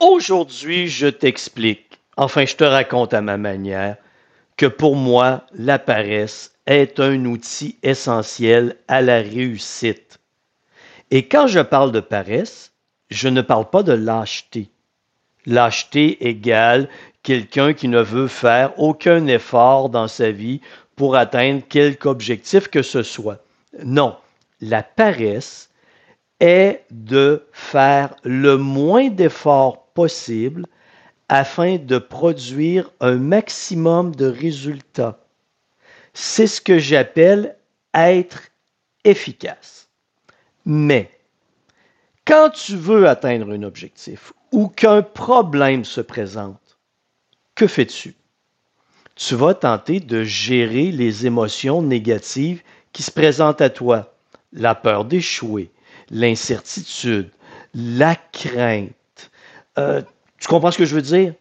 Aujourd'hui, je t'explique, enfin je te raconte à ma manière, que pour moi, la paresse est un outil essentiel à la réussite. Et quand je parle de paresse, je ne parle pas de lâcheté. Lâcheté égale quelqu'un qui ne veut faire aucun effort dans sa vie pour atteindre quelque objectif que ce soit. Non, la paresse est de faire le moins d'efforts possible afin de produire un maximum de résultats. C'est ce que j'appelle être efficace. Mais quand tu veux atteindre un objectif ou qu'un problème se présente, que fais-tu? Tu vas tenter de gérer les émotions négatives qui se présentent à toi. La peur d'échouer, l'incertitude, la crainte, euh, tu comprends ce que je veux dire?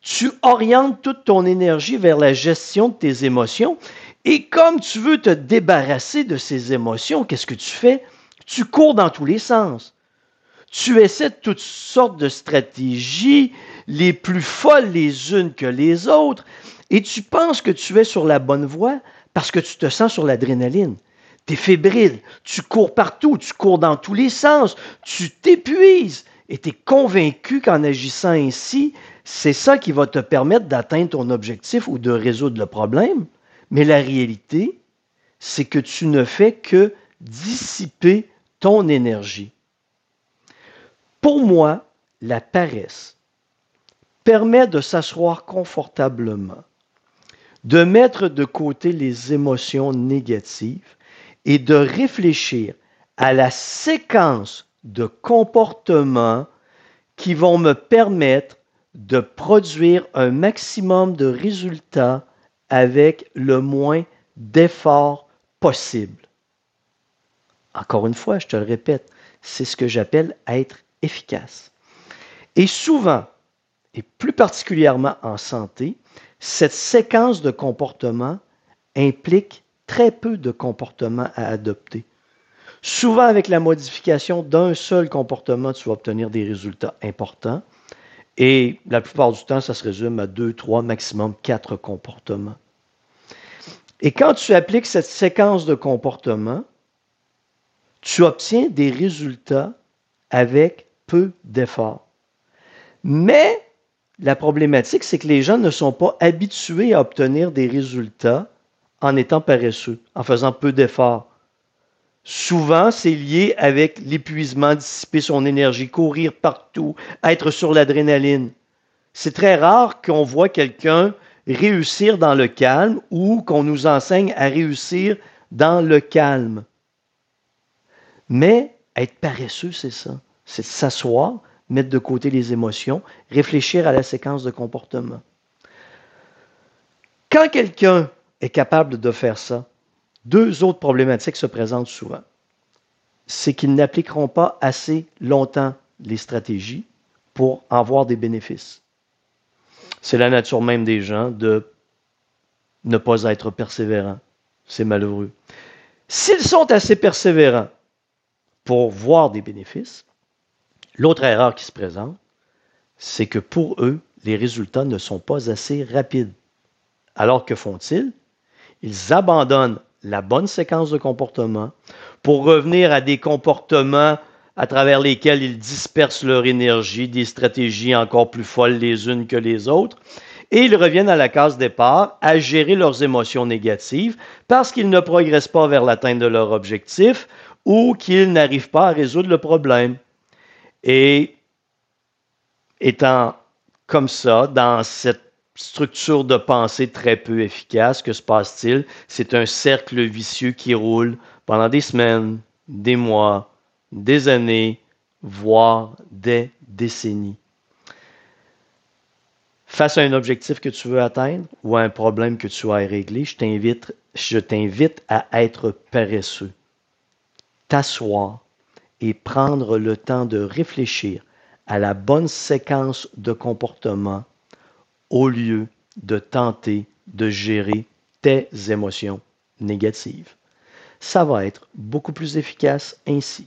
Tu orientes toute ton énergie vers la gestion de tes émotions et comme tu veux te débarrasser de ces émotions, qu'est-ce que tu fais? Tu cours dans tous les sens. Tu essaies toutes sortes de stratégies, les plus folles les unes que les autres, et tu penses que tu es sur la bonne voie parce que tu te sens sur l'adrénaline. Tu es fébrile, tu cours partout, tu cours dans tous les sens, tu t'épuises et tu es convaincu qu'en agissant ainsi, c'est ça qui va te permettre d'atteindre ton objectif ou de résoudre le problème. Mais la réalité, c'est que tu ne fais que dissiper ton énergie. Pour moi, la paresse permet de s'asseoir confortablement, de mettre de côté les émotions négatives et de réfléchir à la séquence de comportements qui vont me permettre de produire un maximum de résultats avec le moins d'efforts possible. Encore une fois, je te le répète, c'est ce que j'appelle être efficace. Et souvent, et plus particulièrement en santé, cette séquence de comportements implique très peu de comportements à adopter. Souvent, avec la modification d'un seul comportement, tu vas obtenir des résultats importants. Et la plupart du temps, ça se résume à deux, trois, maximum quatre comportements. Et quand tu appliques cette séquence de comportements, tu obtiens des résultats avec peu d'efforts. Mais la problématique, c'est que les gens ne sont pas habitués à obtenir des résultats en étant paresseux, en faisant peu d'efforts. Souvent, c'est lié avec l'épuisement, dissiper son énergie, courir partout, être sur l'adrénaline. C'est très rare qu'on voit quelqu'un réussir dans le calme ou qu'on nous enseigne à réussir dans le calme. Mais être paresseux, c'est ça. C'est s'asseoir, mettre de côté les émotions, réfléchir à la séquence de comportement. Quand quelqu'un est capable de faire ça, deux autres problématiques se présentent souvent. C'est qu'ils n'appliqueront pas assez longtemps les stratégies pour en voir des bénéfices. C'est la nature même des gens de ne pas être persévérants. C'est malheureux. S'ils sont assez persévérants pour voir des bénéfices, l'autre erreur qui se présente, c'est que pour eux, les résultats ne sont pas assez rapides. Alors que font-ils? Ils abandonnent la bonne séquence de comportement pour revenir à des comportements à travers lesquels ils dispersent leur énergie, des stratégies encore plus folles les unes que les autres, et ils reviennent à la case départ à gérer leurs émotions négatives parce qu'ils ne progressent pas vers l'atteinte de leur objectif ou qu'ils n'arrivent pas à résoudre le problème. Et étant comme ça, dans cette structure de pensée très peu efficace. Que se passe-t-il? C'est un cercle vicieux qui roule pendant des semaines, des mois, des années, voire des décennies. Face à un objectif que tu veux atteindre ou à un problème que tu as régler, je t'invite, je t'invite à être paresseux, t'asseoir et prendre le temps de réfléchir à la bonne séquence de comportement au lieu de tenter de gérer tes émotions négatives. Ça va être beaucoup plus efficace ainsi.